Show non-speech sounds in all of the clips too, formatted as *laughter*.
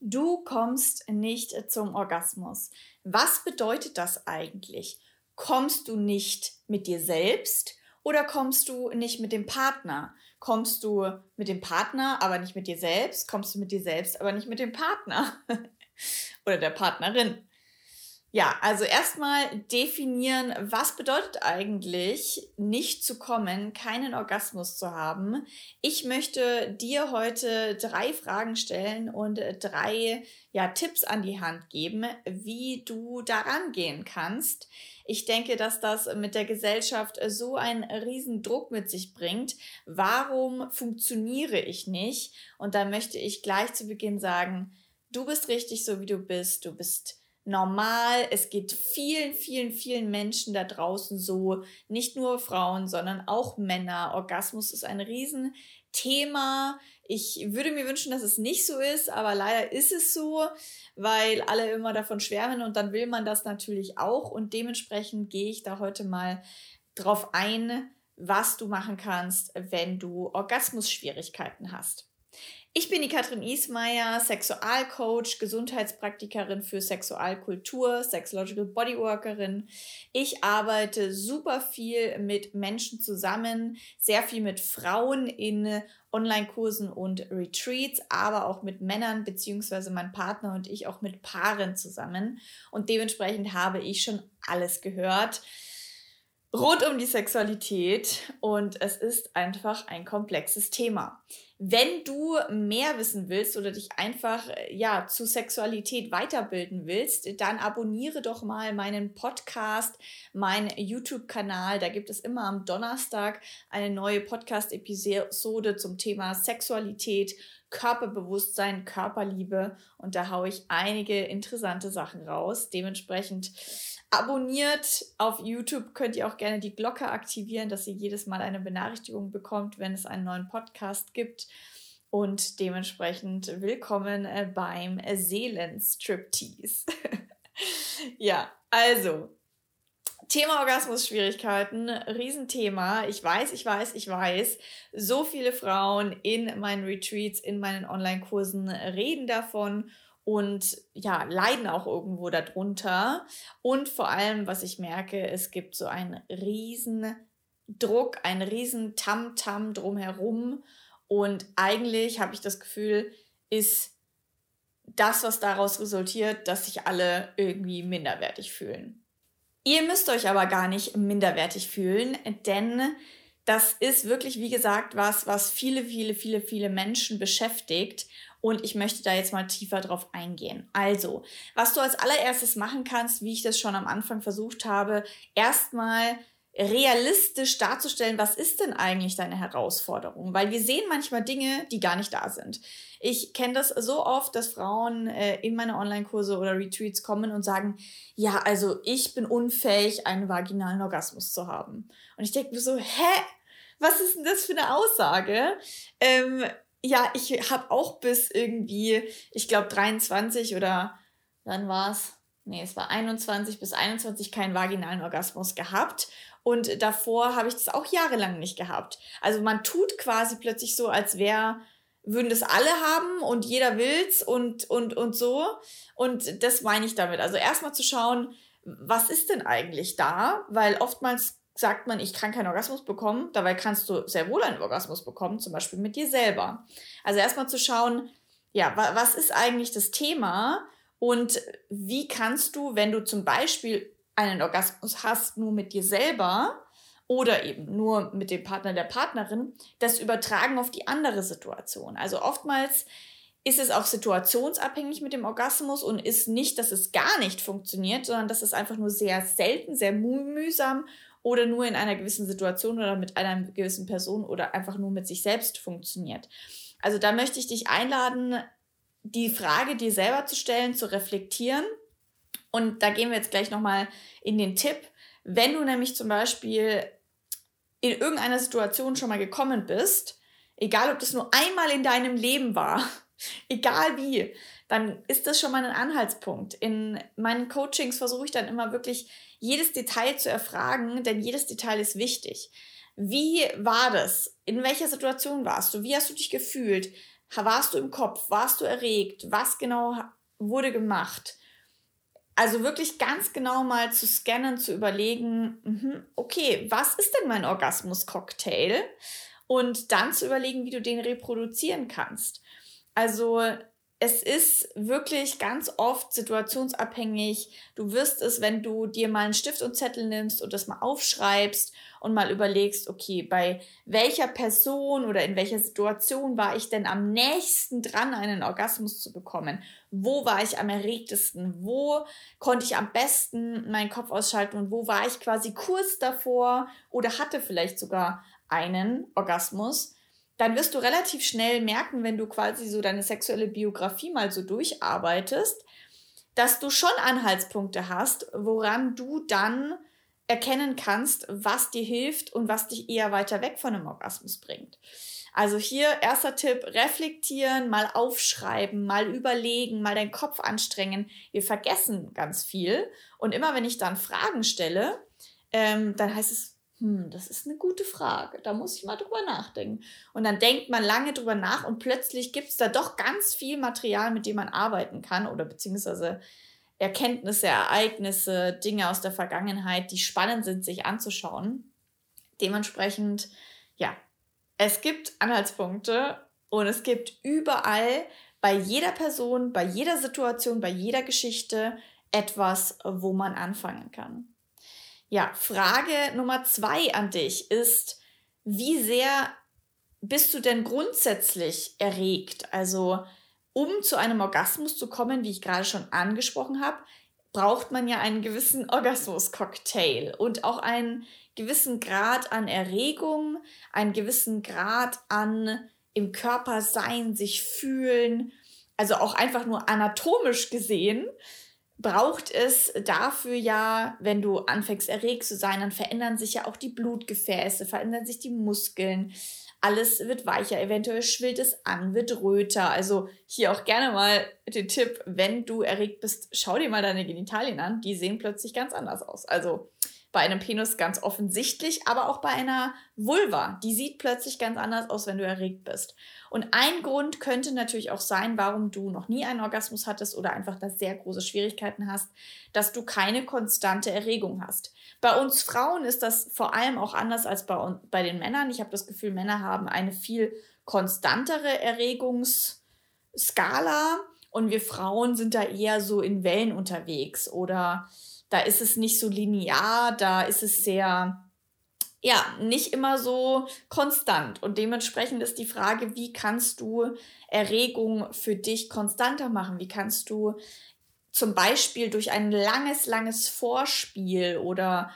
Du kommst nicht zum Orgasmus. Was bedeutet das eigentlich? Kommst du nicht mit dir selbst oder kommst du nicht mit dem Partner? Kommst du mit dem Partner, aber nicht mit dir selbst? Kommst du mit dir selbst, aber nicht mit dem Partner? *laughs* oder der Partnerin? Ja, also erstmal definieren, was bedeutet eigentlich nicht zu kommen, keinen Orgasmus zu haben. Ich möchte dir heute drei Fragen stellen und drei ja, Tipps an die Hand geben, wie du daran gehen kannst. Ich denke, dass das mit der Gesellschaft so einen riesen Druck mit sich bringt. Warum funktioniere ich nicht? Und da möchte ich gleich zu Beginn sagen, du bist richtig so, wie du bist. Du bist normal. Es geht vielen, vielen, vielen Menschen da draußen so, nicht nur Frauen, sondern auch Männer. Orgasmus ist ein Riesenthema. Ich würde mir wünschen, dass es nicht so ist, aber leider ist es so, weil alle immer davon schwärmen und dann will man das natürlich auch und dementsprechend gehe ich da heute mal drauf ein, was du machen kannst, wenn du Orgasmusschwierigkeiten hast. Ich bin die Katrin Ismaier, Sexualcoach, Gesundheitspraktikerin für Sexualkultur, Sexological Bodyworkerin. Ich arbeite super viel mit Menschen zusammen, sehr viel mit Frauen in Online-Kursen und Retreats, aber auch mit Männern beziehungsweise mein Partner und ich auch mit Paaren zusammen. Und dementsprechend habe ich schon alles gehört rund um die Sexualität und es ist einfach ein komplexes Thema. Wenn du mehr wissen willst oder dich einfach äh, ja zu Sexualität weiterbilden willst, dann abonniere doch mal meinen Podcast, meinen YouTube-Kanal. Da gibt es immer am Donnerstag eine neue Podcast-Episode zum Thema Sexualität, Körperbewusstsein, Körperliebe und da haue ich einige interessante Sachen raus. Dementsprechend abonniert auf YouTube, könnt ihr auch gerne die Glocke aktivieren, dass ihr jedes Mal eine Benachrichtigung bekommt, wenn es einen neuen Podcast gibt. Und dementsprechend willkommen äh, beim Seelenstriptease. *laughs* ja, also Thema Orgasmus-Schwierigkeiten, Riesenthema. Ich weiß, ich weiß, ich weiß. So viele Frauen in meinen Retreats, in meinen Online-Kursen reden davon und ja, leiden auch irgendwo darunter. Und vor allem, was ich merke, es gibt so einen riesen Druck, einen riesen Tamtam drumherum. Und eigentlich habe ich das Gefühl, ist das, was daraus resultiert, dass sich alle irgendwie minderwertig fühlen. Ihr müsst euch aber gar nicht minderwertig fühlen, denn das ist wirklich, wie gesagt, was, was viele, viele, viele, viele Menschen beschäftigt. Und ich möchte da jetzt mal tiefer drauf eingehen. Also, was du als allererstes machen kannst, wie ich das schon am Anfang versucht habe, erstmal realistisch darzustellen, was ist denn eigentlich deine Herausforderung? Weil wir sehen manchmal Dinge, die gar nicht da sind. Ich kenne das so oft, dass Frauen äh, in meine Online-Kurse oder Retreats kommen und sagen, ja, also ich bin unfähig, einen vaginalen Orgasmus zu haben. Und ich denke mir so, hä? Was ist denn das für eine Aussage? Ähm, ja, ich habe auch bis irgendwie, ich glaube 23 oder wann war es? Nee, es war 21 bis 21 keinen vaginalen Orgasmus gehabt. Und davor habe ich das auch jahrelang nicht gehabt. Also man tut quasi plötzlich so, als wäre, würden das alle haben und jeder will's und, und, und so. Und das meine ich damit. Also erstmal zu schauen, was ist denn eigentlich da? Weil oftmals sagt man, ich kann keinen Orgasmus bekommen, dabei kannst du sehr wohl einen Orgasmus bekommen, zum Beispiel mit dir selber. Also erstmal zu schauen, ja, was ist eigentlich das Thema und wie kannst du, wenn du zum Beispiel einen Orgasmus hast, nur mit dir selber oder eben nur mit dem Partner der Partnerin, das übertragen auf die andere Situation. Also oftmals ist es auch situationsabhängig mit dem Orgasmus und ist nicht, dass es gar nicht funktioniert, sondern dass es einfach nur sehr selten, sehr mühsam oder nur in einer gewissen Situation oder mit einer gewissen Person oder einfach nur mit sich selbst funktioniert. Also da möchte ich dich einladen, die Frage dir selber zu stellen, zu reflektieren. Und da gehen wir jetzt gleich nochmal in den Tipp. Wenn du nämlich zum Beispiel in irgendeiner Situation schon mal gekommen bist, egal ob das nur einmal in deinem Leben war, *laughs* egal wie, dann ist das schon mal ein Anhaltspunkt. In meinen Coachings versuche ich dann immer wirklich jedes Detail zu erfragen, denn jedes Detail ist wichtig. Wie war das? In welcher Situation warst du? Wie hast du dich gefühlt? Warst du im Kopf? Warst du erregt? Was genau wurde gemacht? Also wirklich ganz genau mal zu scannen, zu überlegen, mhm, okay, was ist denn mein Orgasmus-Cocktail? Und dann zu überlegen, wie du den reproduzieren kannst. Also es ist wirklich ganz oft situationsabhängig. Du wirst es, wenn du dir mal einen Stift und Zettel nimmst und das mal aufschreibst und mal überlegst, okay, bei welcher Person oder in welcher Situation war ich denn am nächsten dran, einen Orgasmus zu bekommen? Wo war ich am erregtesten? Wo konnte ich am besten meinen Kopf ausschalten und wo war ich quasi kurz davor oder hatte vielleicht sogar einen Orgasmus? dann wirst du relativ schnell merken, wenn du quasi so deine sexuelle Biografie mal so durcharbeitest, dass du schon Anhaltspunkte hast, woran du dann erkennen kannst, was dir hilft und was dich eher weiter weg von einem Orgasmus bringt. Also hier erster Tipp, reflektieren, mal aufschreiben, mal überlegen, mal deinen Kopf anstrengen. Wir vergessen ganz viel und immer wenn ich dann Fragen stelle, ähm, dann heißt es, hm, das ist eine gute Frage, da muss ich mal drüber nachdenken. Und dann denkt man lange drüber nach und plötzlich gibt es da doch ganz viel Material, mit dem man arbeiten kann oder beziehungsweise Erkenntnisse, Ereignisse, Dinge aus der Vergangenheit, die spannend sind, sich anzuschauen. Dementsprechend, ja, es gibt Anhaltspunkte und es gibt überall bei jeder Person, bei jeder Situation, bei jeder Geschichte etwas, wo man anfangen kann. Ja, Frage Nummer zwei an dich ist, wie sehr bist du denn grundsätzlich erregt? Also, um zu einem Orgasmus zu kommen, wie ich gerade schon angesprochen habe, braucht man ja einen gewissen Orgasmus-Cocktail und auch einen gewissen Grad an Erregung, einen gewissen Grad an im Körper sein, sich fühlen, also auch einfach nur anatomisch gesehen braucht es dafür ja, wenn du anfängst erregt zu sein, dann verändern sich ja auch die Blutgefäße, verändern sich die Muskeln, alles wird weicher, eventuell schwillt es an, wird röter. Also hier auch gerne mal den Tipp, wenn du erregt bist, schau dir mal deine Genitalien an, die sehen plötzlich ganz anders aus. Also bei einem Penis ganz offensichtlich, aber auch bei einer Vulva. Die sieht plötzlich ganz anders aus, wenn du erregt bist. Und ein Grund könnte natürlich auch sein, warum du noch nie einen Orgasmus hattest oder einfach da sehr große Schwierigkeiten hast, dass du keine konstante Erregung hast. Bei uns Frauen ist das vor allem auch anders als bei, bei den Männern. Ich habe das Gefühl, Männer haben eine viel konstantere Erregungsskala und wir Frauen sind da eher so in Wellen unterwegs oder da ist es nicht so linear, da ist es sehr, ja, nicht immer so konstant. Und dementsprechend ist die Frage, wie kannst du Erregung für dich konstanter machen? Wie kannst du zum Beispiel durch ein langes, langes Vorspiel oder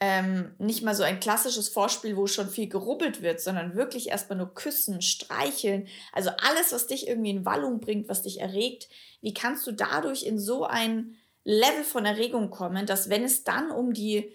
ähm, nicht mal so ein klassisches Vorspiel, wo schon viel gerubbelt wird, sondern wirklich erstmal nur küssen, streicheln, also alles, was dich irgendwie in Wallung bringt, was dich erregt, wie kannst du dadurch in so ein Level von Erregung kommen, dass wenn es dann um die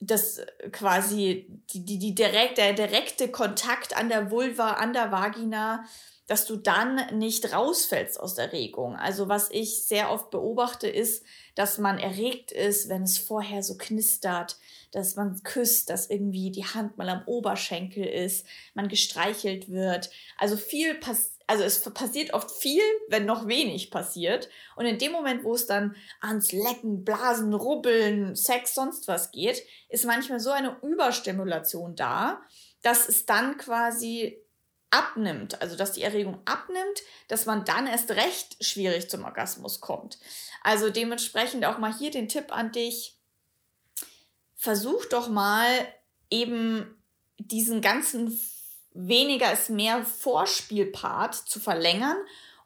das quasi die, die, die direkt, der direkte Kontakt an der Vulva, an der Vagina, dass du dann nicht rausfällst aus der Erregung. Also was ich sehr oft beobachte, ist, dass man erregt ist, wenn es vorher so knistert, dass man küsst, dass irgendwie die Hand mal am Oberschenkel ist, man gestreichelt wird. Also viel passiert also es passiert oft viel, wenn noch wenig passiert. Und in dem Moment, wo es dann ans Lecken, Blasen, Rubbeln, Sex, sonst was geht, ist manchmal so eine Überstimulation da, dass es dann quasi abnimmt, also dass die Erregung abnimmt, dass man dann erst recht schwierig zum Orgasmus kommt. Also dementsprechend auch mal hier den Tipp an dich, versuch doch mal eben diesen ganzen weniger ist mehr Vorspielpart zu verlängern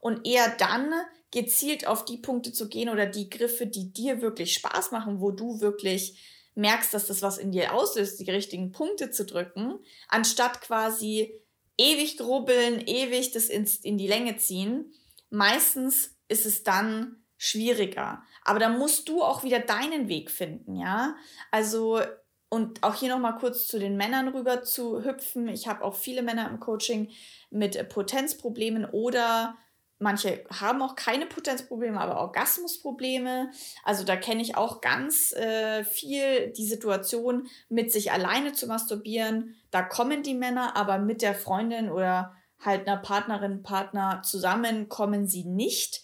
und eher dann gezielt auf die Punkte zu gehen oder die Griffe, die dir wirklich Spaß machen, wo du wirklich merkst, dass das was in dir auslöst, die richtigen Punkte zu drücken, anstatt quasi ewig grubbeln, ewig das in die Länge ziehen. Meistens ist es dann schwieriger. Aber da musst du auch wieder deinen Weg finden, ja. Also und auch hier nochmal kurz zu den Männern rüber zu hüpfen. Ich habe auch viele Männer im Coaching mit Potenzproblemen oder manche haben auch keine Potenzprobleme, aber Orgasmusprobleme. Also da kenne ich auch ganz äh, viel die Situation, mit sich alleine zu masturbieren. Da kommen die Männer, aber mit der Freundin oder halt einer Partnerin, Partner zusammen kommen sie nicht.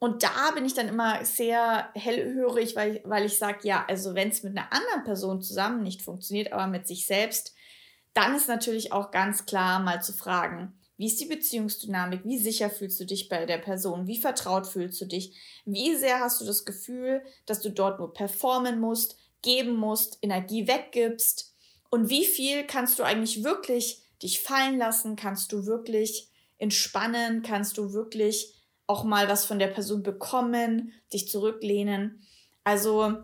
Und da bin ich dann immer sehr hellhörig, weil, weil ich sage, ja, also wenn es mit einer anderen Person zusammen nicht funktioniert, aber mit sich selbst, dann ist natürlich auch ganz klar mal zu fragen, wie ist die Beziehungsdynamik? Wie sicher fühlst du dich bei der Person? Wie vertraut fühlst du dich? Wie sehr hast du das Gefühl, dass du dort nur performen musst, geben musst, Energie weggibst? Und wie viel kannst du eigentlich wirklich dich fallen lassen? Kannst du wirklich entspannen? Kannst du wirklich auch mal was von der Person bekommen, dich zurücklehnen? Also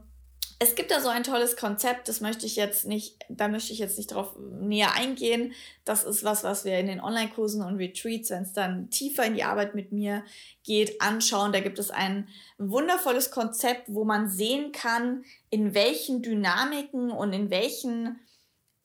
es gibt da so ein tolles Konzept, das möchte ich jetzt nicht, da möchte ich jetzt nicht drauf näher eingehen. Das ist was, was wir in den Online-Kursen und Retreats, wenn es dann tiefer in die Arbeit mit mir geht, anschauen. Da gibt es ein wundervolles Konzept, wo man sehen kann, in welchen Dynamiken und in welchen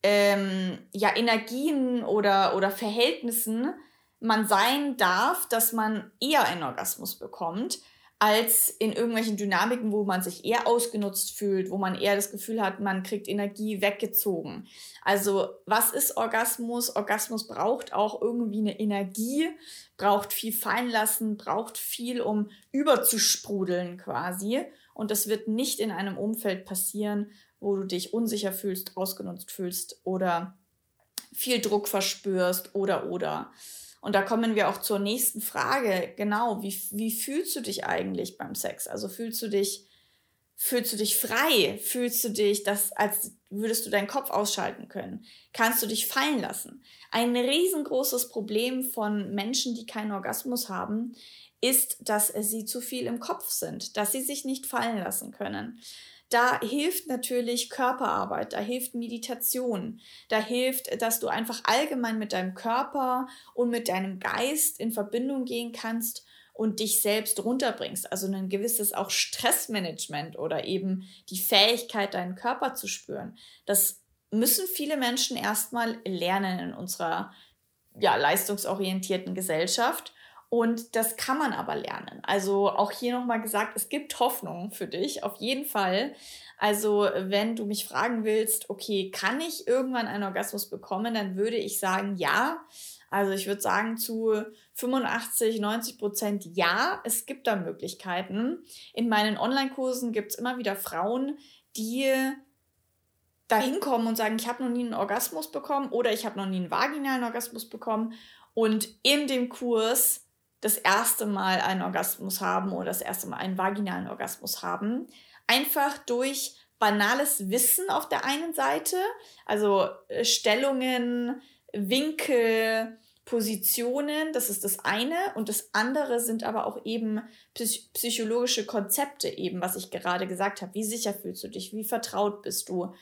ähm, ja, Energien oder, oder Verhältnissen man sein darf, dass man eher einen Orgasmus bekommt als in irgendwelchen Dynamiken, wo man sich eher ausgenutzt fühlt, wo man eher das Gefühl hat, man kriegt Energie weggezogen. Also was ist Orgasmus? Orgasmus braucht auch irgendwie eine Energie, braucht viel fallen lassen, braucht viel, um überzusprudeln quasi. Und das wird nicht in einem Umfeld passieren, wo du dich unsicher fühlst, ausgenutzt fühlst oder viel Druck verspürst oder oder. Und da kommen wir auch zur nächsten Frage. Genau, wie, wie fühlst du dich eigentlich beim Sex? Also fühlst du dich, fühlst du dich frei? Fühlst du dich, das, als würdest du deinen Kopf ausschalten können? Kannst du dich fallen lassen? Ein riesengroßes Problem von Menschen, die keinen Orgasmus haben, ist, dass sie zu viel im Kopf sind, dass sie sich nicht fallen lassen können. Da hilft natürlich Körperarbeit, da hilft Meditation, da hilft, dass du einfach allgemein mit deinem Körper und mit deinem Geist in Verbindung gehen kannst und dich selbst runterbringst. Also ein gewisses auch Stressmanagement oder eben die Fähigkeit, deinen Körper zu spüren. Das müssen viele Menschen erstmal lernen in unserer ja, leistungsorientierten Gesellschaft. Und das kann man aber lernen. Also auch hier nochmal gesagt, es gibt Hoffnung für dich, auf jeden Fall. Also wenn du mich fragen willst, okay, kann ich irgendwann einen Orgasmus bekommen, dann würde ich sagen, ja. Also ich würde sagen zu 85, 90 Prozent ja, es gibt da Möglichkeiten. In meinen Online-Kursen gibt es immer wieder Frauen, die da hinkommen und sagen, ich habe noch nie einen Orgasmus bekommen oder ich habe noch nie einen vaginalen Orgasmus bekommen. Und in dem Kurs das erste Mal einen Orgasmus haben oder das erste Mal einen vaginalen Orgasmus haben. Einfach durch banales Wissen auf der einen Seite, also äh, Stellungen, Winkel, Positionen, das ist das eine. Und das andere sind aber auch eben psychologische Konzepte, eben, was ich gerade gesagt habe. Wie sicher fühlst du dich? Wie vertraut bist du?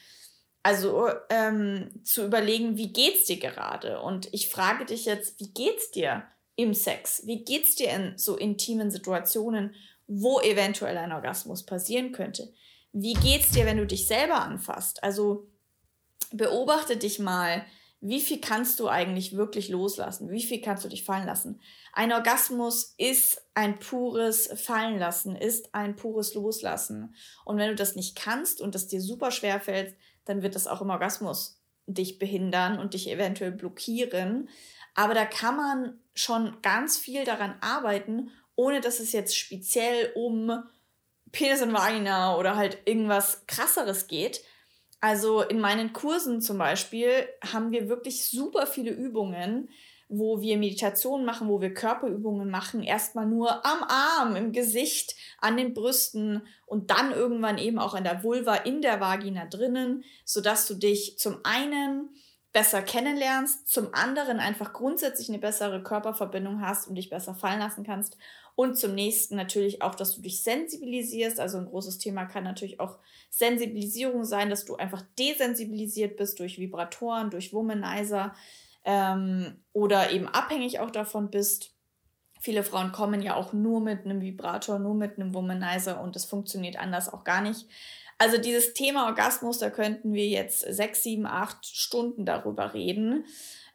Also ähm, zu überlegen, wie geht's dir gerade? Und ich frage dich jetzt, wie geht's dir? Im Sex? Wie geht's dir in so intimen Situationen, wo eventuell ein Orgasmus passieren könnte? Wie geht's dir, wenn du dich selber anfasst? Also beobachte dich mal, wie viel kannst du eigentlich wirklich loslassen? Wie viel kannst du dich fallen lassen? Ein Orgasmus ist ein pures Fallenlassen, ist ein pures Loslassen. Und wenn du das nicht kannst und das dir super schwer fällt, dann wird das auch im Orgasmus dich behindern und dich eventuell blockieren. Aber da kann man schon ganz viel daran arbeiten, ohne dass es jetzt speziell um Penis und Vagina oder halt irgendwas krasseres geht. Also in meinen Kursen zum Beispiel haben wir wirklich super viele Übungen, wo wir Meditationen machen, wo wir Körperübungen machen, erstmal nur am Arm, im Gesicht, an den Brüsten und dann irgendwann eben auch an der Vulva, in der Vagina drinnen, sodass du dich zum einen besser kennenlernst, zum anderen einfach grundsätzlich eine bessere Körperverbindung hast und dich besser fallen lassen kannst und zum nächsten natürlich auch, dass du dich sensibilisierst. Also ein großes Thema kann natürlich auch Sensibilisierung sein, dass du einfach desensibilisiert bist durch Vibratoren, durch Womanizer ähm, oder eben abhängig auch davon bist. Viele Frauen kommen ja auch nur mit einem Vibrator, nur mit einem Womanizer und es funktioniert anders auch gar nicht. Also dieses Thema Orgasmus, da könnten wir jetzt sechs, sieben, acht Stunden darüber reden.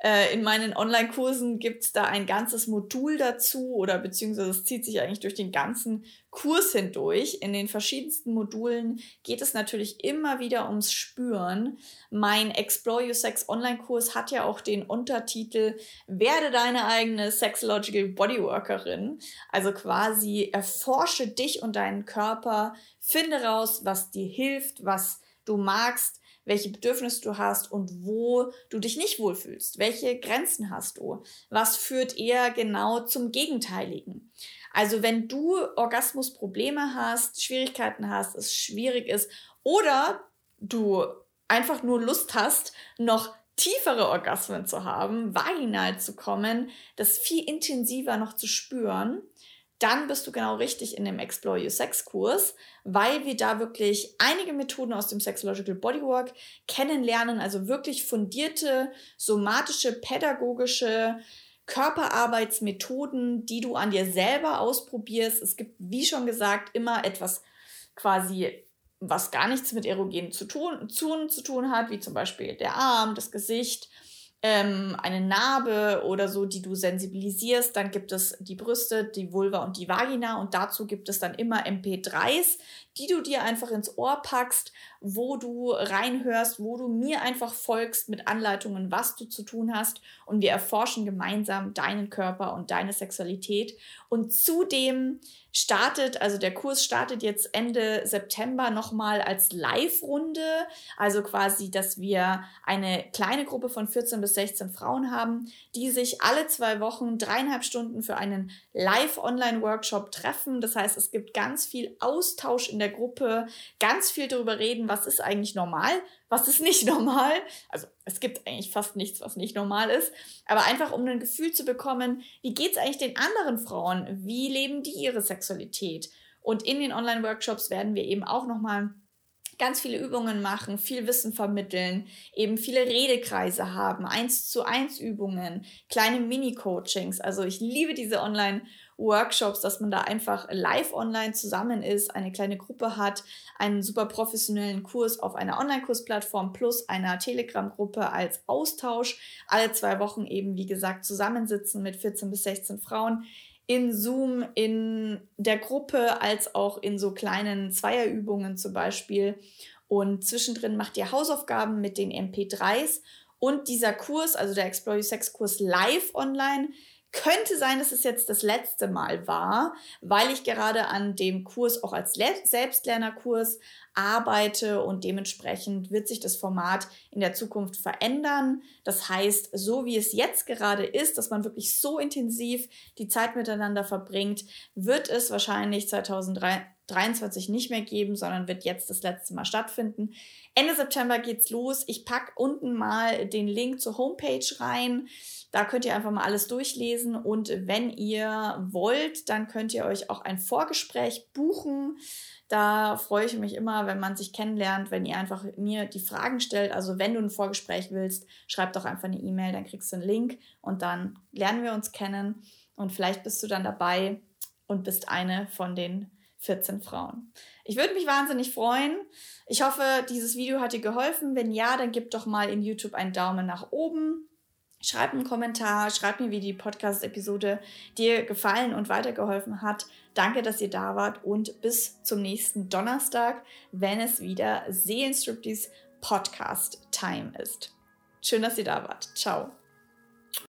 Äh, in meinen Online-Kursen gibt es da ein ganzes Modul dazu oder beziehungsweise es zieht sich eigentlich durch den ganzen Kurs hindurch. In den verschiedensten Modulen geht es natürlich immer wieder ums Spüren. Mein Explore Your Sex Online-Kurs hat ja auch den Untertitel Werde deine eigene Sexological Bodyworkerin. Also quasi erforsche dich und deinen Körper, finde raus, was dir hilft, was du magst welche Bedürfnisse du hast und wo du dich nicht wohlfühlst. Welche Grenzen hast du? Was führt eher genau zum Gegenteiligen? Also wenn du Orgasmusprobleme hast, Schwierigkeiten hast, es schwierig ist oder du einfach nur Lust hast, noch tiefere Orgasmen zu haben, vaginal zu kommen, das viel intensiver noch zu spüren, dann bist du genau richtig in dem Explore Your Sex Kurs, weil wir da wirklich einige Methoden aus dem Sexological Bodywork kennenlernen, also wirklich fundierte somatische, pädagogische Körperarbeitsmethoden, die du an dir selber ausprobierst. Es gibt, wie schon gesagt, immer etwas quasi was gar nichts mit Erogen zu tun, zu, zu tun hat, wie zum Beispiel der Arm, das Gesicht, ähm, eine Narbe oder so, die du sensibilisierst. Dann gibt es die Brüste, die Vulva und die Vagina und dazu gibt es dann immer MP3s, die du dir einfach ins Ohr packst, wo du reinhörst, wo du mir einfach folgst mit Anleitungen, was du zu tun hast. Und wir erforschen gemeinsam deinen Körper und deine Sexualität. Und zudem startet, also der Kurs startet jetzt Ende September nochmal als Live-Runde. Also quasi, dass wir eine kleine Gruppe von 14 bis 16 Frauen haben, die sich alle zwei Wochen dreieinhalb Stunden für einen Live-Online-Workshop treffen. Das heißt, es gibt ganz viel Austausch in der Gruppe, ganz viel darüber reden, was ist eigentlich normal, was ist nicht *laughs* normal. Also es gibt eigentlich fast nichts, was nicht normal ist. Aber einfach, um ein Gefühl zu bekommen, wie geht es eigentlich den anderen Frauen? Wie leben die ihre Sexualität? Und in den Online-Workshops werden wir eben auch nochmal ganz viele Übungen machen, viel Wissen vermitteln, eben viele Redekreise haben, eins zu eins Übungen, kleine Mini-Coachings. Also ich liebe diese Online-Workshops, dass man da einfach live online zusammen ist, eine kleine Gruppe hat, einen super professionellen Kurs auf einer Online-Kursplattform plus einer Telegram-Gruppe als Austausch. Alle zwei Wochen eben, wie gesagt, zusammensitzen mit 14 bis 16 Frauen in Zoom, in der Gruppe, als auch in so kleinen Zweierübungen zum Beispiel. Und zwischendrin macht ihr Hausaufgaben mit den MP3s. Und dieser Kurs, also der Explore Your Sex Kurs live online, könnte sein, dass es jetzt das letzte Mal war, weil ich gerade an dem Kurs auch als Selbstlernerkurs arbeite und dementsprechend wird sich das Format in der Zukunft verändern. Das heißt, so wie es jetzt gerade ist, dass man wirklich so intensiv die Zeit miteinander verbringt, wird es wahrscheinlich 2023 nicht mehr geben, sondern wird jetzt das letzte Mal stattfinden. Ende September geht's los. Ich packe unten mal den Link zur Homepage rein. Da könnt ihr einfach mal alles durchlesen und wenn ihr wollt, dann könnt ihr euch auch ein Vorgespräch buchen. Da freue ich mich immer, wenn man sich kennenlernt, wenn ihr einfach mir die Fragen stellt. Also wenn du ein Vorgespräch willst, schreib doch einfach eine E-Mail, dann kriegst du einen Link und dann lernen wir uns kennen und vielleicht bist du dann dabei und bist eine von den 14 Frauen. Ich würde mich wahnsinnig freuen. Ich hoffe, dieses Video hat dir geholfen. Wenn ja, dann gib doch mal in YouTube einen Daumen nach oben. Schreib einen Kommentar, schreib mir, wie die Podcast-Episode dir gefallen und weitergeholfen hat. Danke, dass ihr da wart und bis zum nächsten Donnerstag, wenn es wieder Seelenstriptease Podcast Time ist. Schön, dass ihr da wart. Ciao.